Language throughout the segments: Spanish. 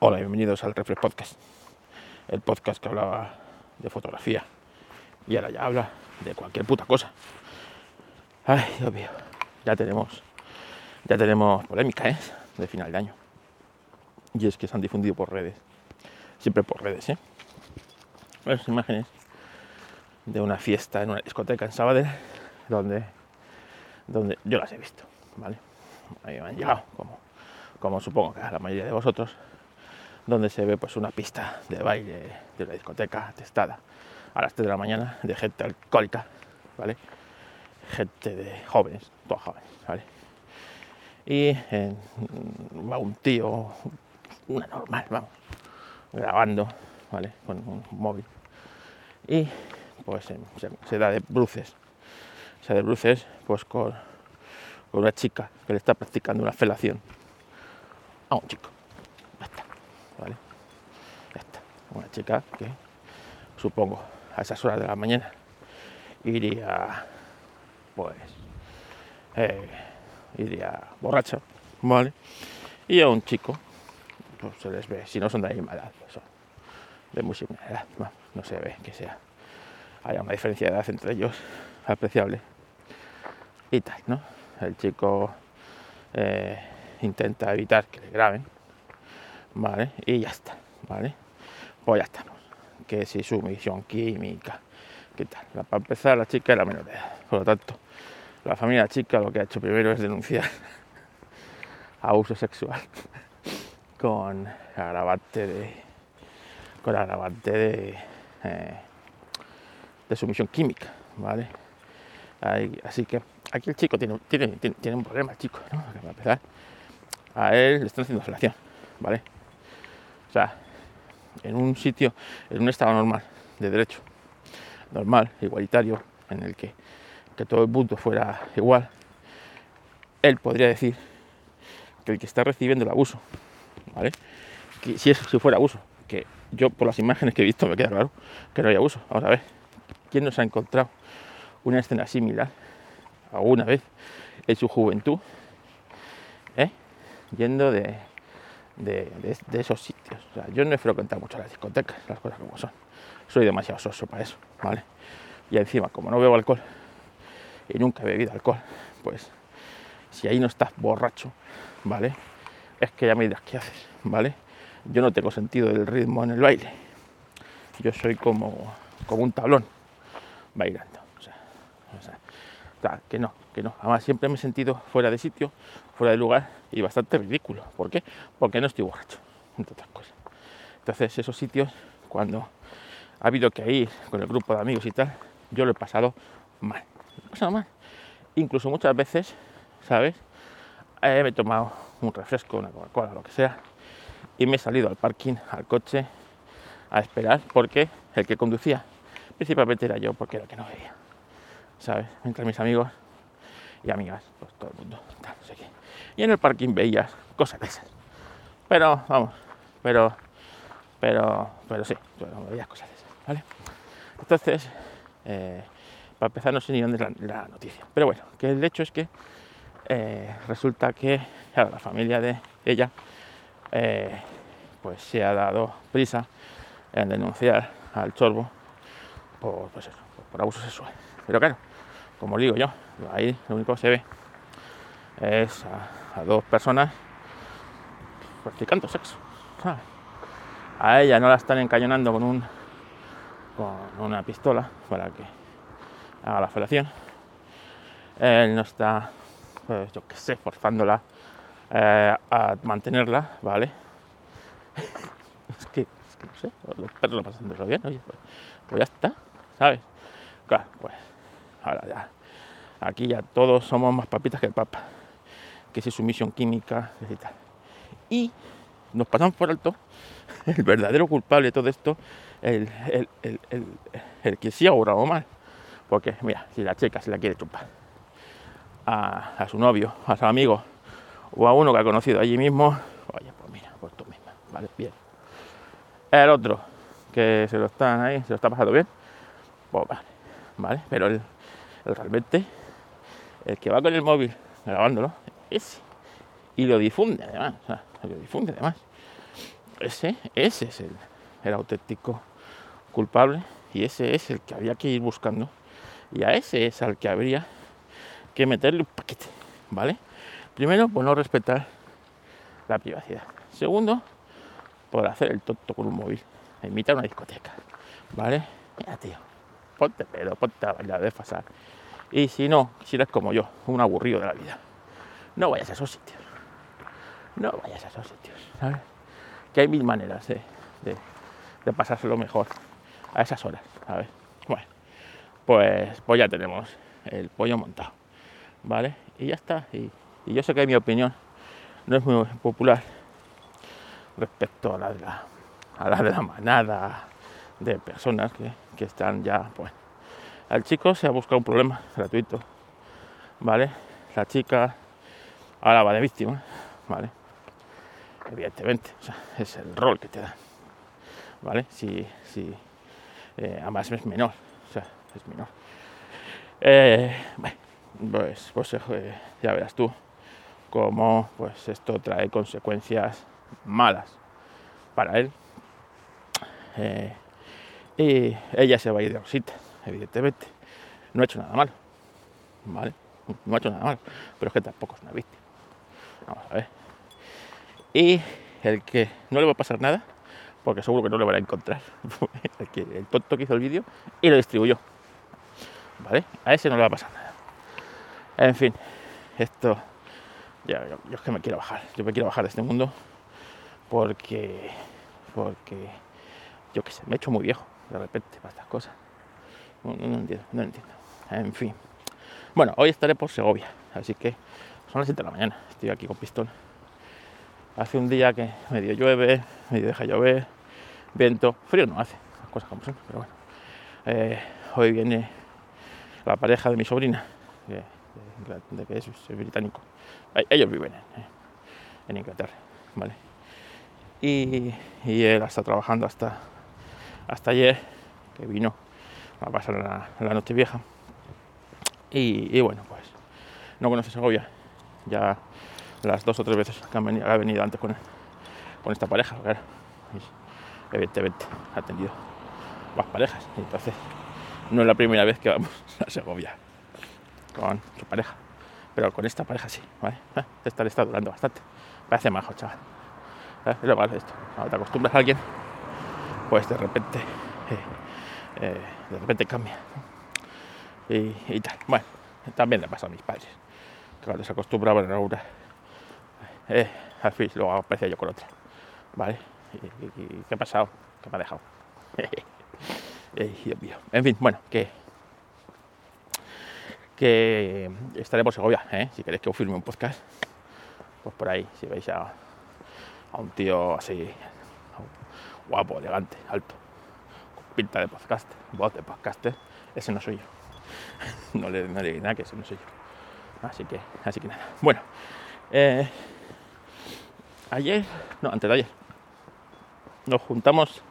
Hola, bienvenidos al Reflex Podcast, el podcast que hablaba de fotografía y ahora ya habla de cualquier puta cosa. Ay, Dios mío, ya tenemos, ya tenemos polémica, ¿eh? De final de año. Y es que se han difundido por redes, siempre por redes, ¿eh? Las imágenes de una fiesta en una discoteca en Sabadell, donde, donde yo las he visto, ¿vale? Ahí me han llegado, como, como supongo que a la mayoría de vosotros donde se ve pues una pista de baile de una discoteca testada a las 3 de la mañana de gente alcohólica, ¿vale? Gente de jóvenes, todos jóvenes, ¿vale? Y eh, va un tío, una normal, vamos, grabando, ¿vale? Con un móvil. Y pues se, se da de bruces. Se da de bruces pues con, con una chica que le está practicando una felación a un chico. Una chica que supongo a esas horas de la mañana iría, pues, eh, iría borracha, ¿vale? Y a un chico, pues se les ve, si no son de la misma edad, son de muy similar edad, no, no se ve que sea, haya una diferencia de edad entre ellos apreciable y tal, ¿no? El chico eh, intenta evitar que le graben, ¿vale? Y ya está, ¿vale? Pues ya estamos. Que si su misión química, ¿qué tal? Para empezar, la chica era menor de edad, por lo tanto, la familia chica lo que ha hecho primero es denunciar abuso sexual con agravante de con agravante de, eh, de sumisión química, ¿vale? Así que aquí el chico tiene, tiene, tiene, un problema, el chico, ¿no? Para empezar, a él le están haciendo felación, ¿vale? O sea, en un sitio, en un estado normal, de derecho, normal, igualitario, en el que, que todo el mundo fuera igual, él podría decir que el que está recibiendo el abuso, ¿vale? Que si eso si fuera abuso, que yo por las imágenes que he visto me queda claro que no hay abuso. Vamos a ver, ¿quién nos ha encontrado una escena similar alguna vez en su juventud? ¿eh? Yendo de, de, esos sitios. O sea, yo no he frecuentado mucho las discotecas, las cosas como son. Soy demasiado soso para eso, ¿vale? Y encima, como no bebo alcohol y nunca he bebido alcohol, pues si ahí no estás borracho, ¿vale? Es que ya me dirás qué haces, ¿vale? Yo no tengo sentido del ritmo en el baile. Yo soy como, como un tablón bailando. O sea, que no, no. Además, siempre me he sentido fuera de sitio, fuera de lugar y bastante ridículo. ¿Por qué? Porque no estoy borracho, entre otras cosas. Entonces, esos sitios, cuando ha habido que ir con el grupo de amigos y tal, yo lo he pasado mal. Lo he mal. Incluso muchas veces, ¿sabes? Eh, me he tomado un refresco, una Coca-Cola, lo que sea, y me he salido al parking, al coche, a esperar, porque el que conducía principalmente era yo, porque era el que no veía. ¿sabes? Mientras mis amigos y amigas, pues todo el mundo, tal, no sé qué. Y en el parking veías cosas de esas. Pero, vamos, pero, pero, pero sí, bueno, veías cosas de esas, ¿vale? Entonces, eh, para empezar, no sé ni dónde es la, noticia. Pero bueno, que el hecho es que eh, resulta que, la familia de ella, eh, pues se ha dado prisa en denunciar al chorbo por, pues eso, por abuso sexual. Pero claro, como digo yo, ahí lo único que se ve es a, dos personas practicando sexo. ¿sabes? A ella no la están encañonando con un con una pistola para que haga la felación. Él no está, pues yo qué sé, forzándola eh, a mantenerla, ¿vale? es, que, es que no sé, los perros pasándolo bien, oye, pues, pues ya está, ¿sabes? Claro, pues ahora ya aquí ya todos somos más papitas que el papa que si su misión química y tal y nos pasamos por alto el verdadero culpable de todo esto el, el, el, el, que sí ha obrado mal. Porque mira si la chica se la quiere chupar. A, a, su novio a su amigo o a uno que ha conocido allí mismo oye pues mira pues tú misma vale bien. El otro que se lo están ahí se lo está pasando bien pues vale vale pero el realmente el que va con el móvil grabándolo ese y lo difunde además lo difunde además ese, ese es el, el auténtico culpable y ese es el que había que ir buscando y a ese es al que habría que meterle un paquete, ¿vale? Primero, por no respetar la privacidad. Segundo, por hacer el tonto con un móvil, imitar una discoteca, ¿vale? Mira, tío, ponte pedo, ponte a bailar, desfasar. Y si no, si eres como yo, un aburrido de la vida, no vayas a esos sitios. No vayas a esos sitios, ¿sabes? Que hay mil maneras de, de, de pasárselo mejor a esas horas, ¿sabes? Bueno, pues, pues ya tenemos el pollo montado, ¿vale? Y ya está. Y, y yo sé que mi opinión no es muy popular respecto a la de la, a la, de la manada de personas que, que están ya, pues, al chico se ha buscado un problema gratuito, ¿vale? La chica ahora va de víctima, ¿vale? Evidentemente, es el rol que te dan, ¿vale? Si, si eh, además es menor, o sea, es menor. Eh, pues, pues eh, ya verás tú cómo pues esto trae consecuencias malas para él. Eh, y ella se va a ir de rosita, evidentemente. No ha hecho nada malo, ¿vale? No ha hecho nada malo, pero es que tampoco es una víctima. Vamos a ver. Y el que no le va a pasar nada, porque seguro que no le van a encontrar, el, tonto que hizo el vídeo y lo distribuyó. ¿Vale? A ese no le va a pasar nada. En fin, esto ya, yo, yo, es que me quiero bajar, yo me quiero bajar de este mundo porque, porque, yo qué sé, me he hecho muy viejo de repente para estas cosas. No, entiendo, no entiendo. En fin. Bueno, hoy estaré por Segovia, así que son las 7 de la mañana, estoy aquí con pistón. Hace un día que medio llueve, medio deja llover, viento, frío no hace, cosas como son, pero bueno. Eh, hoy viene la pareja de mi sobrina, de, que es, británico. Ellos viven en, en Inglaterra, ¿vale? Y, y, él está trabajando hasta, hasta ayer, que vino a pasar la, noche vieja. Y, bueno, pues no conoce Segovia. Ya las dos o tres veces que han venido, ha venido antes con, con esta pareja, claro. Y, evidentemente ha tenido más parejas. Entonces, no es la primera vez que vamos a Segovia con su pareja. Pero con esta pareja sí, ¿vale? Esta le está durando bastante. Parece majo, chaval. ¿Sabes? Es lo malo esto. Cuando te acostumbras a alguien, pues de repente, eh, eh, de repente cambia. Y, tal. Bueno, también le pasa a mis padres. Que cuando se acostumbraban a una, eh, al fin luego aparecía yo con otra. ¿Vale? ¿Y, y, qué ha pasado? ¿Qué me ha dejado? Dios mío. En fin, bueno, que que estaremos en Segovia, ¿eh? si queréis que os firme un podcast, pues por ahí, si veis a, a un tío así guapo, elegante, alto, pinta de podcast, voz de podcaster, ese no soy yo. no le, no le nada que ese no soy yo. Así que, así que nada. Bueno, eh, ayer, no, antes de ayer, nos juntamos,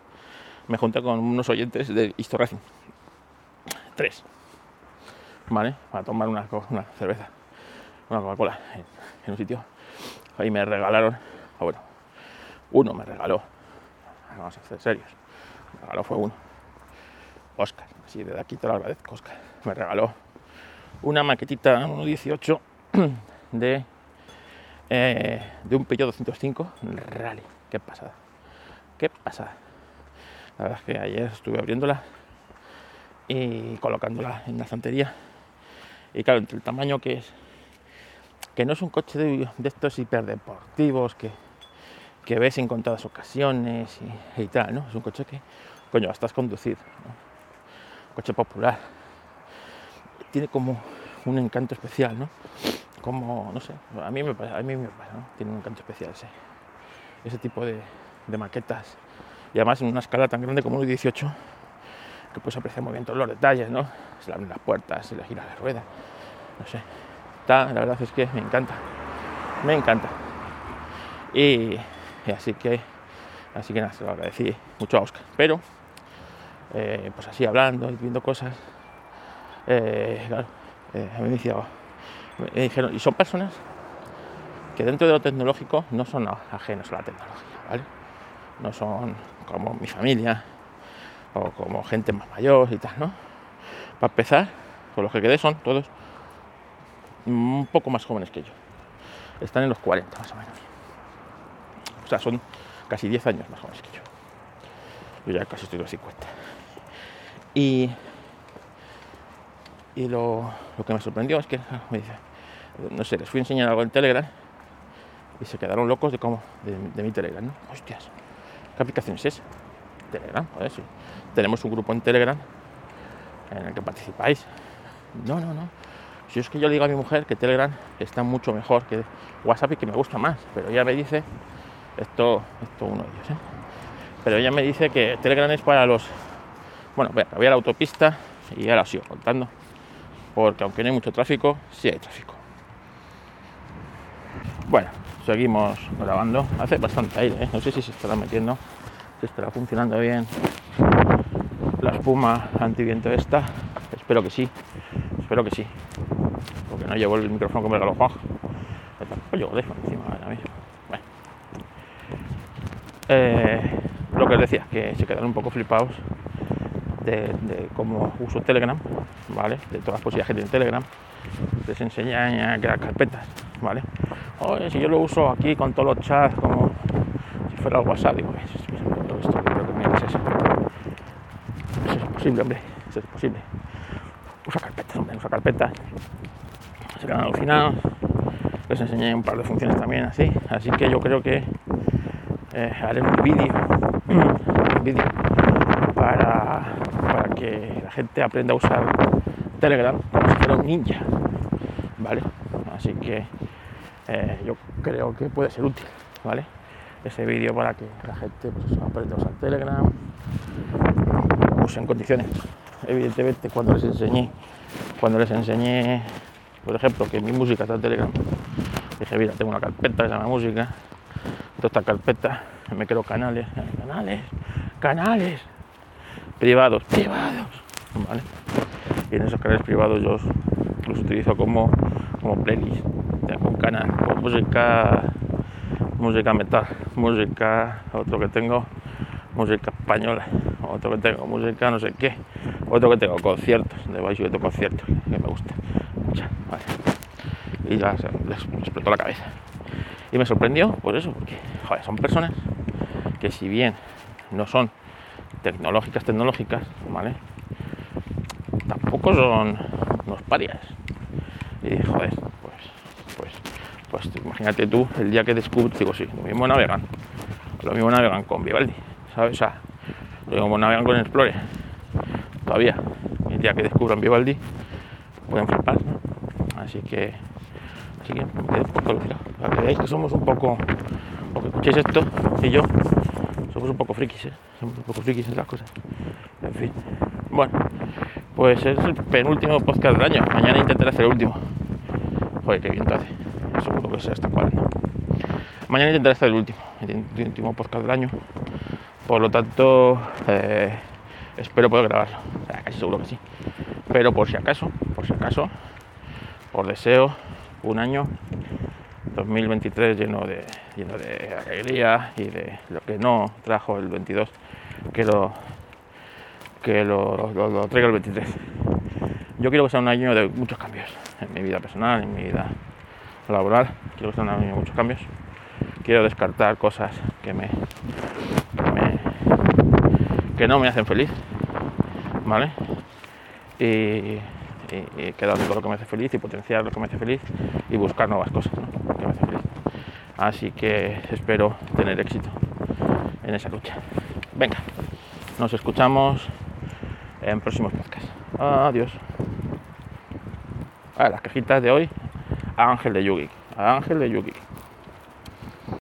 me junté con unos oyentes de Histo Racing. Tres. ¿vale? Para tomar una, cerveza, una Coca-Cola en, un sitio. Ahí me regalaron, o bueno, uno me regaló, vamos a ser serios, me regaló fue uno, Oscar, así de aquí te lo agradezco, Oscar, me regaló una maquetita 1.18 de, eh, de un Peugeot 205 Rally, qué pasada, qué pasada. La verdad es que ayer estuve abriéndola y colocándola en la estantería y claro, entre el tamaño que es, que no es un coche de, estos hiperdeportivos que, que, ves en contadas ocasiones y, tal, ¿no? Es un coche que, coño, estás conducido, ¿no? Coche popular. Tiene como un encanto especial, ¿no? Como, no sé, a mí me pasa, a mí me pasa, ¿no? Tiene un encanto especial ese, ese tipo de, maquetas. Y además en una escala tan grande como un 18 que puedes apreciar muy bien todos los detalles, ¿no? Se le abren las puertas, se le gira la rueda, no sé. Está, la verdad es que me encanta, me encanta. Y, y así que, así que nada, se lo agradecí mucho a Oscar. Pero, eh, pues así hablando y viendo cosas, eh, eh, me, decía, dijeron, y son personas que dentro de lo tecnológico no son ajenos a la tecnología, ¿vale? no son como mi familia o como gente más mayor y tal, ¿no? Para empezar, con los que quedé son todos un poco más jóvenes que yo. Están en los 40 más o menos. O sea, son casi 10 años más jóvenes que yo. Yo ya casi estoy a los 50. Y, y lo, lo que me sorprendió es que me dice, no sé, les fui a enseñar algo en Telegram y se quedaron locos de cómo, de, mi Telegram. Hostias, ¿qué aplicación es esa? Telegram, joder, sí. Tenemos un grupo en Telegram en el que participáis. No, no, no. Si es que yo le digo a mi mujer que Telegram está mucho mejor que WhatsApp y que me gusta más, pero ella me dice, esto, esto uno de ellos, ¿eh? pero ella me dice que Telegram es para los, bueno, voy la autopista y ya la sigo contando, porque aunque no hay mucho tráfico, sí hay tráfico. Bueno, seguimos grabando. Hace bastante aire, ¿eh? no sé si se estará metiendo, si estará funcionando bien la espuma antiviento esta. Espero que sí, espero que sí, porque no llevo el micrófono que me regaló Juan. Tampoco llevo dejo encima ahora. Bueno. Eh, lo que os decía, que se quedaron un poco flipados de, cómo uso Telegram, ¿vale? De todas las posibilidades que tiene Telegram. Les enseña a crear carpetas, ¿vale? Oye, si yo lo uso aquí con todos los chats como si fuera el WhatsApp, digo, eso es, esto, creo que es eso. Eso es posible, hombre, eso es posible. Usa carpetas, hombre, usa carpetas. Se quedan alucinados. Les enseñé un par de funciones también así. Así que yo creo que eh, haré un vídeo, un vídeo para, que la gente aprenda a usar Telegram como si fuera un ninja. ¿Vale? Así que eh, yo creo que puede ser útil, ¿vale? Ese vídeo para que la gente pues, aprenda a usar Telegram, use en condiciones. Evidentemente, cuando les enseñé, cuando les enseñé, por ejemplo, que mi música está en Telegram, dije, mira, tengo una carpeta que se llama música, toda esta carpeta, me creo canales, canales, canales, privados, privados, ¿vale? Y en esos canales privados yo los utilizo como, como playlist tengo un canal con música, música metal, música, otro que tengo, música española, otro que tengo, música no sé qué, otro que tengo, conciertos, de baile conciertos, que me gusta. Vale. Y ya les explotó la cabeza. Y me sorprendió por eso, porque joder, son personas que si bien no son tecnológicas, tecnológicas, ¿vale? Tampoco son unos parias. Y joder, pues imagínate tú el día que descubres, digo, sí, lo mismo navegan, lo mismo navegan con Vivaldi, ¿sabes? O sea, lo mismo navegan con Explorer, todavía. El día que descubran Vivaldi, pueden flipar, ¿no? Así que, así que me un poco. Para que veáis que somos un poco, o que escuchéis esto, y yo, somos un poco frikis, ¿eh? Somos un poco frikis en las cosas. En fin. Bueno, pues es el penúltimo podcast del año. Mañana intentaré hacer el último. Joder, qué viento hace seguro que sea esta cuarenta. Mañana intentaré hacer el último, el último podcast del año. Por lo tanto, eh, espero poder grabarlo. Casi seguro que sí. Pero por si acaso, por si acaso, por deseo, un año 2023 lleno de, de alegría y de lo que no trajo el 22, que lo, que lo, traiga el 23. Yo quiero que sea un año de muchos cambios en mi vida personal, en mi vida laboral, quiero que están muchos cambios. Quiero descartar cosas que me, que, no me hacen feliz, ¿vale? Y, quedarme con lo que me hace feliz y potenciar lo que me hace feliz y buscar nuevas cosas. Así que espero tener éxito en esa lucha. Venga, nos escuchamos en próximos podcasts. Adiós. A las cajitas de hoy Ángel de Yugi. Ángel de Yugi.